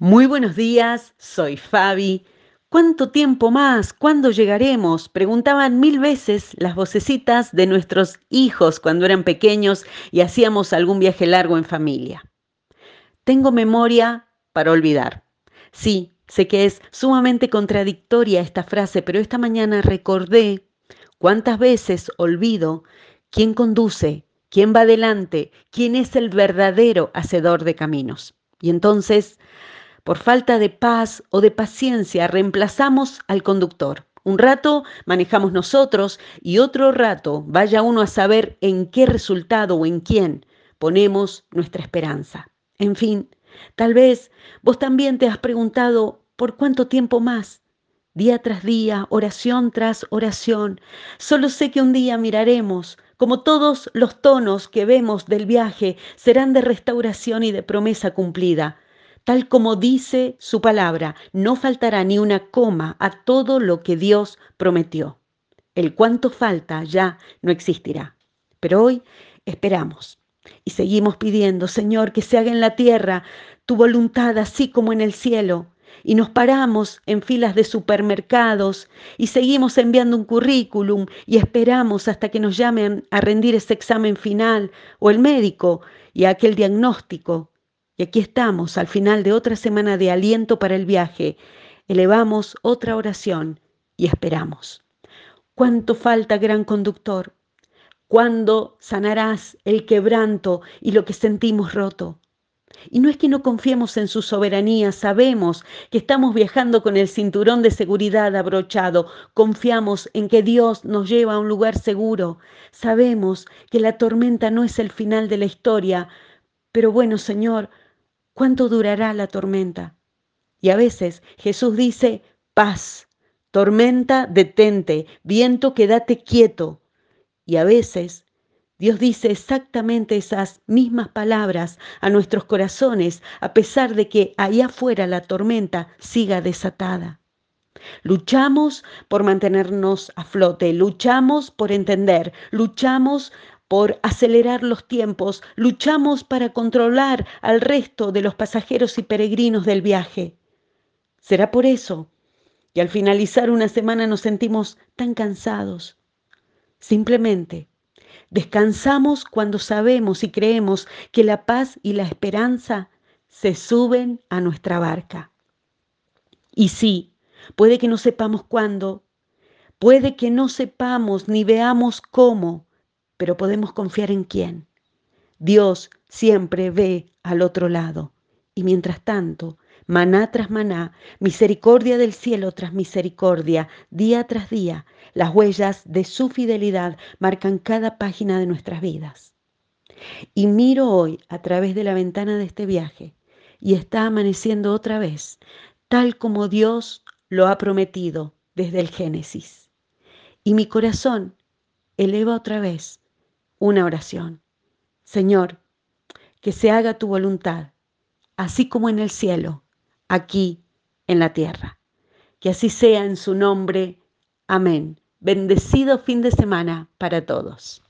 Muy buenos días, soy Fabi. ¿Cuánto tiempo más? ¿Cuándo llegaremos? Preguntaban mil veces las vocecitas de nuestros hijos cuando eran pequeños y hacíamos algún viaje largo en familia. Tengo memoria para olvidar. Sí, sé que es sumamente contradictoria esta frase, pero esta mañana recordé cuántas veces olvido quién conduce, quién va adelante, quién es el verdadero hacedor de caminos. Y entonces por falta de paz o de paciencia reemplazamos al conductor. Un rato manejamos nosotros y otro rato vaya uno a saber en qué resultado o en quién ponemos nuestra esperanza. En fin, tal vez vos también te has preguntado por cuánto tiempo más. Día tras día, oración tras oración. Solo sé que un día miraremos como todos los tonos que vemos del viaje serán de restauración y de promesa cumplida tal como dice su palabra, no faltará ni una coma a todo lo que Dios prometió. El cuánto falta ya no existirá. Pero hoy esperamos y seguimos pidiendo, Señor, que se haga en la tierra tu voluntad así como en el cielo. Y nos paramos en filas de supermercados y seguimos enviando un currículum y esperamos hasta que nos llamen a rendir ese examen final o el médico y aquel diagnóstico y aquí estamos, al final de otra semana de aliento para el viaje, elevamos otra oración y esperamos. ¿Cuánto falta, gran conductor? ¿Cuándo sanarás el quebranto y lo que sentimos roto? Y no es que no confiemos en su soberanía, sabemos que estamos viajando con el cinturón de seguridad abrochado, confiamos en que Dios nos lleva a un lugar seguro, sabemos que la tormenta no es el final de la historia, pero bueno, Señor, ¿Cuánto durará la tormenta? Y a veces Jesús dice, paz, tormenta, detente, viento, quédate quieto. Y a veces Dios dice exactamente esas mismas palabras a nuestros corazones, a pesar de que allá afuera la tormenta siga desatada. Luchamos por mantenernos a flote, luchamos por entender, luchamos por acelerar los tiempos, luchamos para controlar al resto de los pasajeros y peregrinos del viaje. Será por eso que al finalizar una semana nos sentimos tan cansados. Simplemente descansamos cuando sabemos y creemos que la paz y la esperanza se suben a nuestra barca. Y sí, puede que no sepamos cuándo, puede que no sepamos ni veamos cómo, pero podemos confiar en quién. Dios siempre ve al otro lado. Y mientras tanto, maná tras maná, misericordia del cielo tras misericordia, día tras día, las huellas de su fidelidad marcan cada página de nuestras vidas. Y miro hoy a través de la ventana de este viaje y está amaneciendo otra vez, tal como Dios lo ha prometido desde el Génesis. Y mi corazón eleva otra vez una oración. Señor, que se haga tu voluntad, así como en el cielo, aquí en la tierra. Que así sea en su nombre. Amén. Bendecido fin de semana para todos.